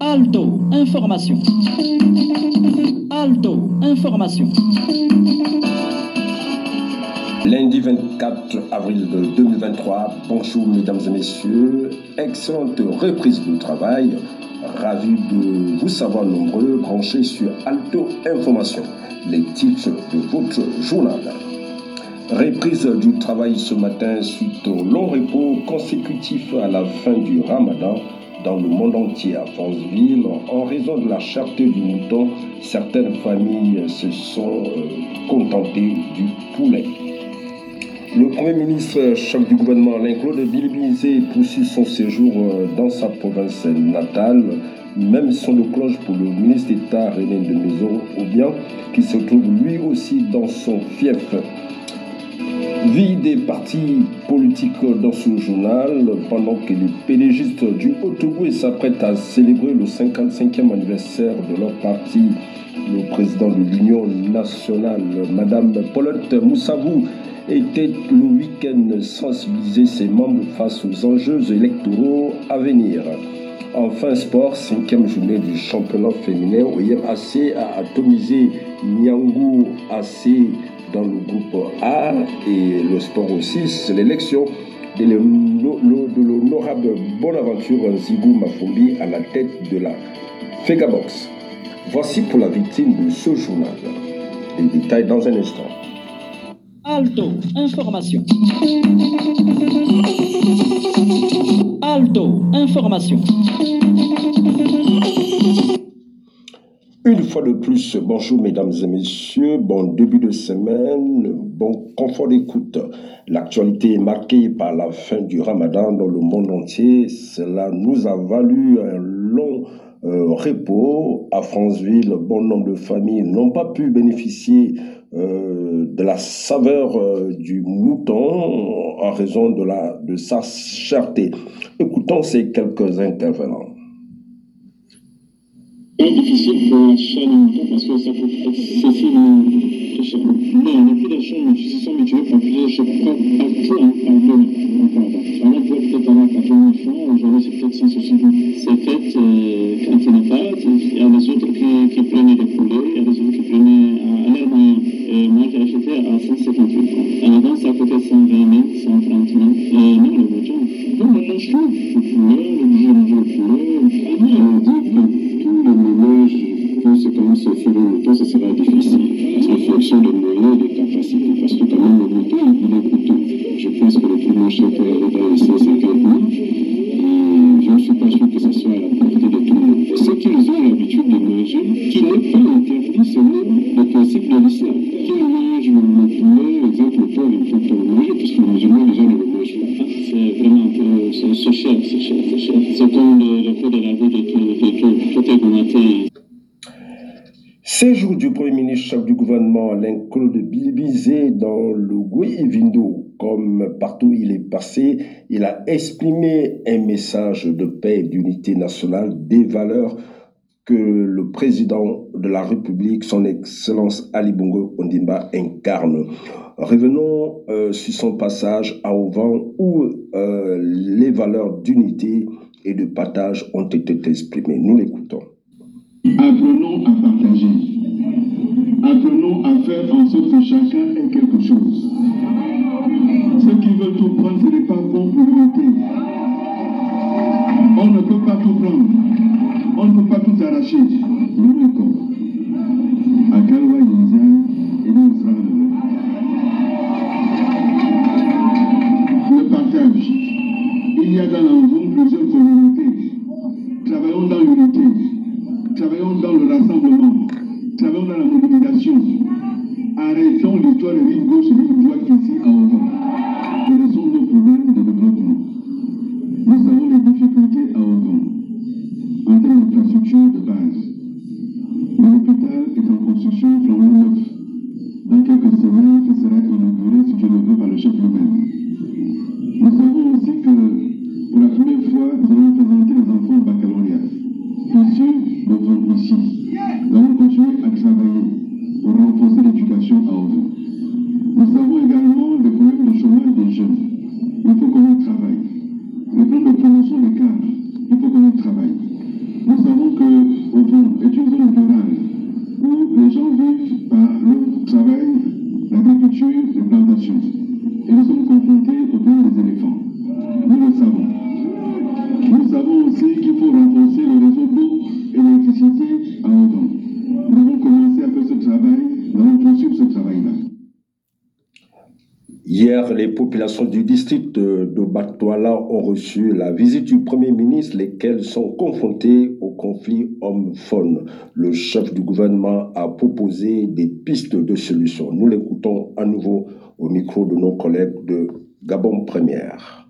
Alto, information. Alto, information. Lundi 24 avril 2023, bonjour mesdames et messieurs, excellente reprise du travail, ravi de vous savoir nombreux branchés sur Alto Information, les titres de votre journal. Reprise du travail ce matin suite au long repos consécutif à la fin du ramadan dans le monde entier à Franceville. En raison de la cherté du mouton, certaines familles se sont euh, contentées du poulet. Le Premier ministre, chef du gouvernement Alain Claude Bilibizé, poursuit son séjour euh, dans sa province natale, même son de cloche pour le ministre d'État René de Maison, ou bien qui se trouve lui aussi dans son fief. Vie des partis politiques dans ce journal, pendant que les pédégistes du Haut-Togo s'apprêtent à célébrer le 55e anniversaire de leur parti, le président de l'Union nationale, Madame Paulette Moussavou, était le week-end sensibiliser ses membres face aux enjeux électoraux à venir. Enfin, sport, cinquième journée du championnat féminin, OIM AC a atomisé Nyangou AC dans le groupe A et le sport aussi, c'est l'élection de l'honorable Bonaventure Nzigou Mafumbi à la tête de la Fegabox. Voici pour la victime de ce journal. Les détails dans un instant. Alto, information. Alto, information. Une fois de plus, bonjour mesdames et messieurs, bon début de semaine, bon confort d'écoute. L'actualité est marquée par la fin du ramadan dans le monde entier. Cela nous a valu un long euh, repos à Franceville. Bon nombre de familles n'ont pas pu bénéficier euh, de la saveur euh, du mouton en raison de, la, de sa cherté. Écoutons ces quelques intervenants. C'est difficile pour d'un mouton parce que ça excessivement cher. Non, les prix d'achat se sont habitués pour plusieurs, je crois, partout en Algérie. On a peut-être avoir 80 000 francs, aujourd'hui c'est peut-être 160 000. C'est fait euh, quand il n'y en a pas. Il y a des autres qui, qui prenaient des poulets, il y a des autres qui prenaient à, à l'air moyen. Et moi j'ai acheté à 158 francs. À l'avant ça coûté 120 000, 130 000. Et non, le non, on mange tout. C'est c'est comme le, le de la vie de tout, de tout, tout. Séjour du Premier ministre, chef du gouvernement Alain Claude Bilibizé dans le Gouy-Vindo. Comme partout il est passé, il a exprimé un message de paix et d'unité nationale, des valeurs que le président de la République, son Excellence Ali Bongo Ondimba, incarne. Revenons euh, sur son passage à Ovan où euh, les valeurs d'unité et de partage ont été exprimées. Nous l'écoutons. Apprenons à partager. Apprenons à faire en sorte que chacun ait quelque chose. Ceux qui veulent tout prendre, ce n'est pas bon pour l'unité. On ne peut pas tout prendre. On ne peut pas tout arracher. Nous d'accord. sachez dans votre conscience, vous continuez à travailler pour renforcer l'éducation à enfants. Hier, les populations du district de Batouala ont reçu la visite du Premier ministre, lesquelles sont confrontées au conflit homme-faune. Le chef du gouvernement a proposé des pistes de solutions. Nous l'écoutons à nouveau au micro de nos collègues de Gabon Première.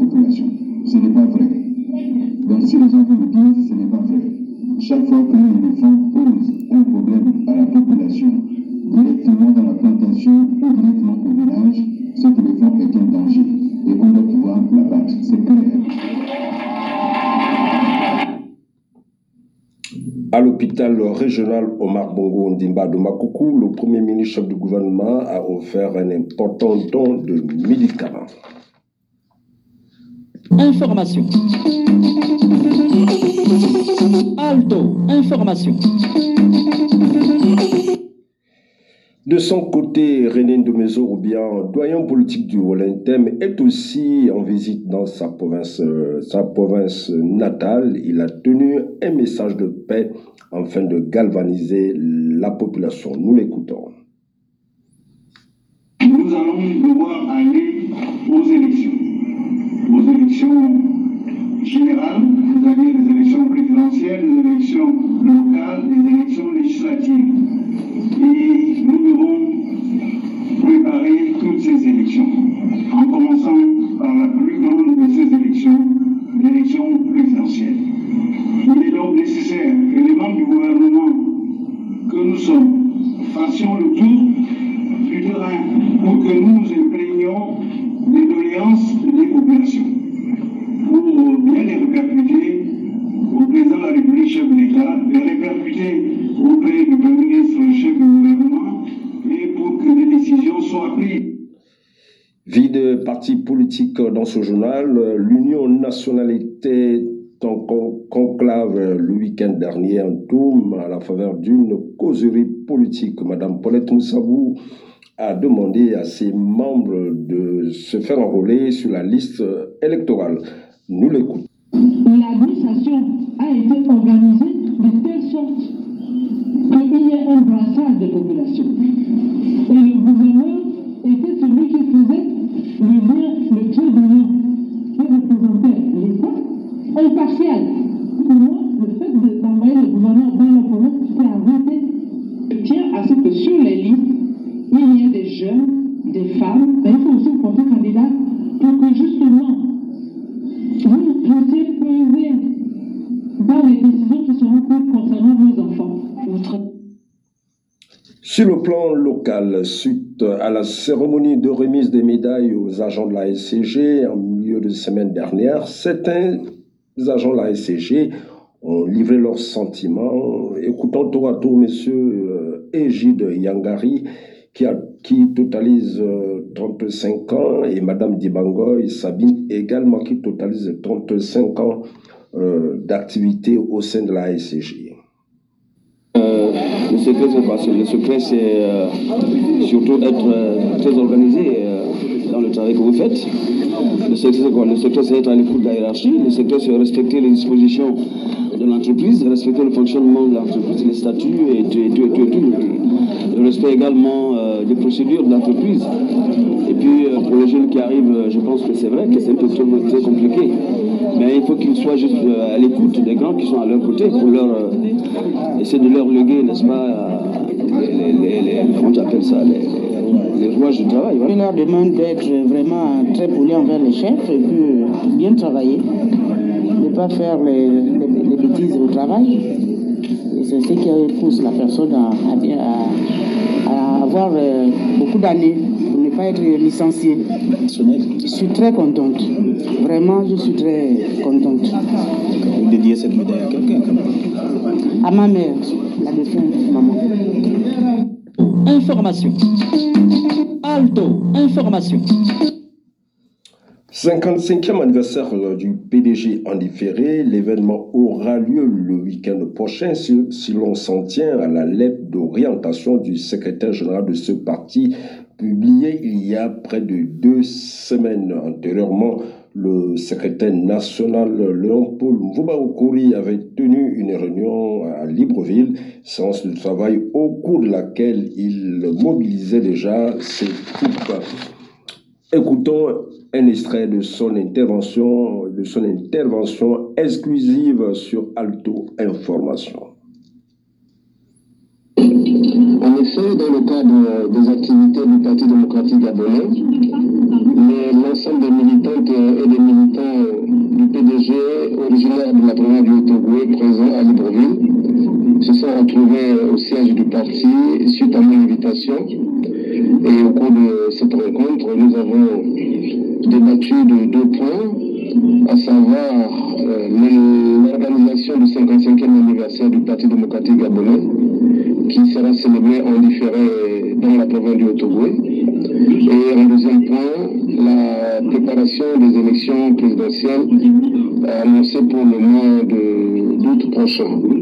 Population. Ce n'est pas vrai. Donc si les gens vous le disent, ce n'est pas vrai. Chaque fois qu'un éléphant pose un problème à la population, directement dans la plantation ou directement au village, cet éléphant est un danger et on doit pouvoir l'abattre. C'est clair. À l'hôpital régional Omar Bongo Ndimba de Makoukou, le premier ministre du gouvernement a offert un important don de médicaments. Information. Alto, information. De son côté, René Ndomezo, ou bien doyen politique du Wallenthem, est aussi en visite dans sa province, sa province natale. Il a tenu un message de paix afin de galvaniser la population. Nous l'écoutons. Nous allons devoir aller aux élections. Répercuter au président de la République, chef de l'État, les répercuter auprès du Premier ministre, chef du gouvernement, et pour que des décisions soient prises. Vie de partis politiques dans ce journal, l'Union nationale était en con- conclave le week-end dernier en Toum à la faveur d'une causerie politique. Madame Paulette Moussabou a demandé à ses membres de se faire enrôler sur la liste électorale. Nous l'écoutons. L'administration Sur le plan local, suite à la cérémonie de remise des médailles aux agents de la SCG en milieu de semaine dernière, certains agents de la SCG ont livré leurs sentiments. Écoutons tour à tour M. Égide Yangari, qui, a, qui totalise euh, 35 ans, et Mme Dibangoy Sabine également, qui totalise 35 ans euh, d'activité au sein de la SCG. Euh, le secret, c'est quoi C'est- Le secret, c'est euh, surtout être euh, très organisé euh, dans le travail que vous faites. Le secret, c'est quoi? Le secret, c'est être à l'écoute de la hiérarchie. Le secret, c'est respecter les dispositions de l'entreprise, respecter le fonctionnement de l'entreprise, les statuts et tout, et tout, et tout, et tout. Le respect également euh, des procédures de l'entreprise. Et puis, euh, pour les jeunes qui arrivent, euh, je pense que c'est vrai que c'est un peu très, compliqué. Mais il faut qu'ils soient juste à l'écoute des grands qui sont à leur côté pour leur essayer de leur léguer, n'est-ce pas, les, les, les, comment tu appelles ça, les, les, rouages du travail. voilà. Je leur demande d'être vraiment très poli envers les chefs et puis bien travailler. Ne pas faire les bêtises au travail. Et c'est ce qui pousse la personne à, à bien, à, à avoir euh, beaucoup d'années pour ne pas être licenciée. Je suis très contente. Vraiment, je suis très contente. Vous dédiez cette médaille à quelqu'un quand même À ma mère, la défunte maman. Information. Alto. Information. 55e anniversaire du PDG en différé, l'événement aura lieu le week-end prochain si, l'on s'en tient à la lettre d'orientation du secrétaire général de ce parti publiée il y a près de deux semaines. Antérieurement, le secrétaire national Léon-Paul Mvoubaokouri avait tenu une réunion à Libreville, séance de travail au cours de laquelle il mobilisait déjà ses troupes. Écoutons un extrait de son intervention, de son intervention exclusive sur Alto Information. En effet, dans le cadre des activités du Parti démocratique gabonais, l'ensemble des militantes et des militants du PDG originaires de la province du Haut-Togo présents à Libreville se sont retrouvés au siège du parti suite à mon invitation. Et au cours de cette rencontre, nous avons débattu de deux points, à savoir euh, l'organisation du 55e anniversaire du Parti démocratique gabonais, qui sera célébré en différé dans la province du Haut-Togo. Et en deuxième point, la préparation des élections présidentielles annoncées pour le mois d'août prochain.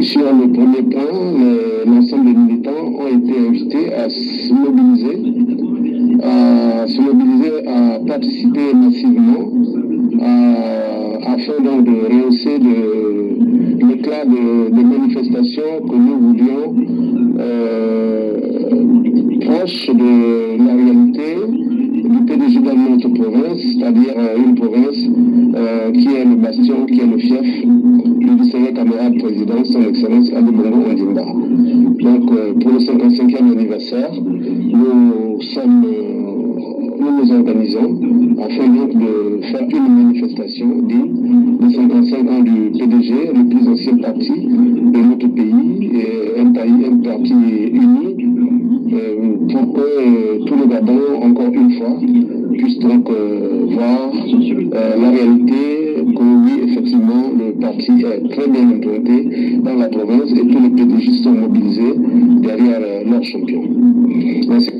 Sur le premier point, l'ensemble des militants ont été invités à se mobiliser, à se mobiliser, à participer massivement, afin donc de rehausser l'éclat de, de, manifestations que nous voulions euh, proches de la réalité province, c'est-à-dire une province euh, qui est le bastion, qui est le fief du vice camarade président, son excellence Bongo Ondimba. Donc euh, pour le 55e anniversaire, nous nous organisons afin donc de faire une manifestation digne de 55 ans du PDG, le plus ancien parti de notre pays, et un parti euh, la réalité que oui, effectivement, le parti est très bien implanté dans la province et tous les PDG sont mobilisés derrière leur champion. Merci.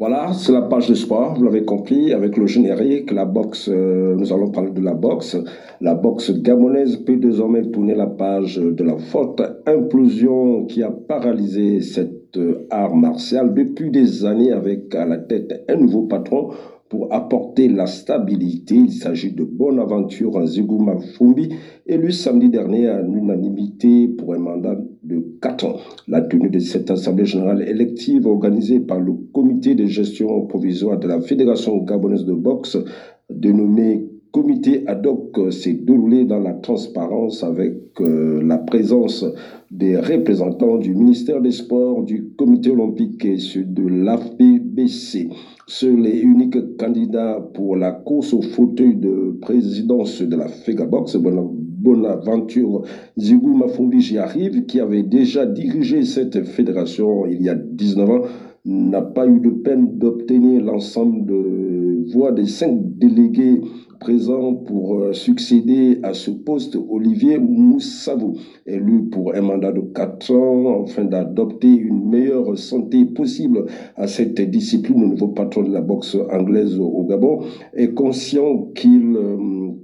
Voilà, c'est la page de sport, vous l'avez compris, avec le générique, la boxe, euh, nous allons parler de la boxe. La boxe gabonaise peut désormais tourner la page de la forte implosion qui a paralysé cet euh, art martial depuis des années avec à la tête un nouveau patron pour apporter la stabilité. Il s'agit de Bonaventure Nzigouma Fumbi, élu samedi dernier à l'unanimité pour un mandat de 4 ans. La tenue de cette Assemblée générale élective organisée par le comité de gestion provisoire de la Fédération gabonaise de boxe, dénommé comité ad hoc s'est déroulé dans la transparence avec euh, la présence des représentants du ministère des Sports, du comité olympique et de l'AFPBC. Seuls les uniques candidats pour la course au fauteuil de présidence de la FEGABOX, Bonaventure Zigou Mafumbi j'y arrive, qui avait déjà dirigé cette fédération il y a 19 ans, n'a pas eu de peine d'obtenir l'ensemble de voix des cinq délégués présents pour succéder à ce poste Olivier Moussavou, élu pour un mandat de 4 ans afin d'adopter une meilleure santé possible à cette discipline. Le nouveau patron de la boxe anglaise au Gabon est conscient qu'il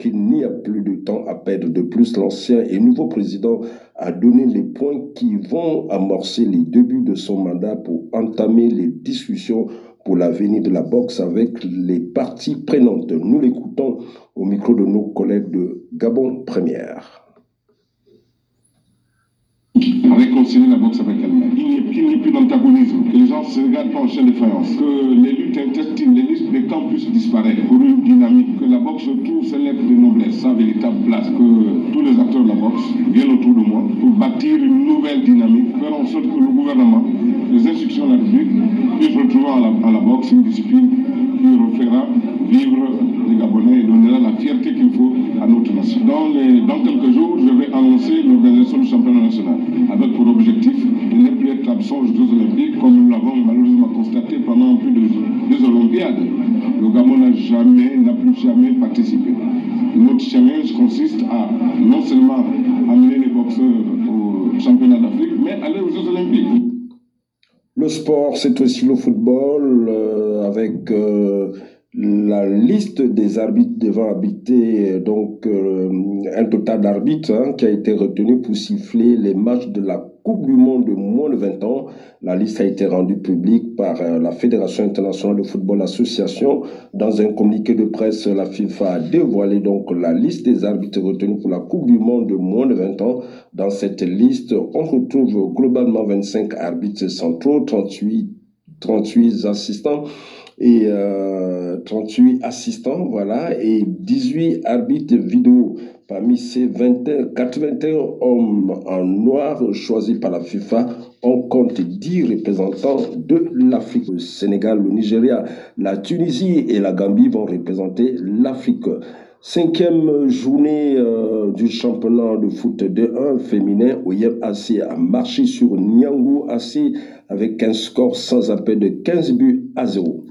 qu'il n'y a plus de temps à perdre. De plus, l'ancien et nouveau président a donné les points qui vont amorcer les débuts de son mandat pour entamer les discussions pour l'avenir de la boxe avec les parties prenantes. Nous l'écoutons au micro de nos collègues de Gabon Première. Réconcilier la boxe avec elle-même. Qu'il n'y ait plus d'antagonisme, que les gens se regardent pas en chaîne de faïence, que les luttes intestines, les luttes des camps puissent disparaître. Pour une dynamique, que la boxe trouve ses lettres de noblesse, sa véritable place, que tous les acteurs de la boxe viennent autour de moi pour bâtir une nouvelle dynamique, faire en sorte que le gouvernement, les institutions de la République puissent retrouver à la, à la boxe une discipline Dans, les, dans quelques jours, je vais annoncer l'organisation du championnat national, avec pour objectif de ne plus être absent aux Jeux Olympiques, comme nous l'avons malheureusement constaté pendant plus de deux Olympiades. Le Gabon n'a jamais, n'a plus jamais participé. Notre challenge consiste à non seulement amener les boxeurs au championnat d'Afrique, mais aller aux Jeux Olympiques. Le sport, c'est aussi le football, euh, avec euh, la liste des arbitres devant habiter donc euh, un total d'arbitres hein, qui a été retenu pour siffler les matchs de la Coupe du Monde de moins de 20 ans. La liste a été rendue publique par euh, la Fédération internationale de football association. Dans un communiqué de presse, la FIFA a dévoilé donc la liste des arbitres retenus pour la Coupe du Monde de moins de 20 ans. Dans cette liste, on retrouve globalement 25 arbitres centraux, 38 38 assistants et euh, 38 assistants, voilà, et 18 arbitres vidéo. Parmi ces 20, 81 hommes en noir choisis par la FIFA, on compte 10 représentants de l'Afrique. Le Sénégal, le Nigeria, la Tunisie et la Gambie vont représenter l'Afrique. Cinquième journée euh, du championnat de foot de 1 féminin, Oyem AC a marché sur Niangou AC avec un score sans appel de 15 buts à 0.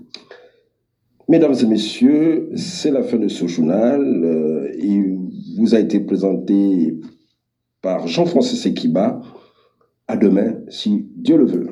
Mesdames et messieurs, c'est la fin de ce journal. Euh, il vous a été présenté par Jean-Francis Ekiba. À demain, si Dieu le veut.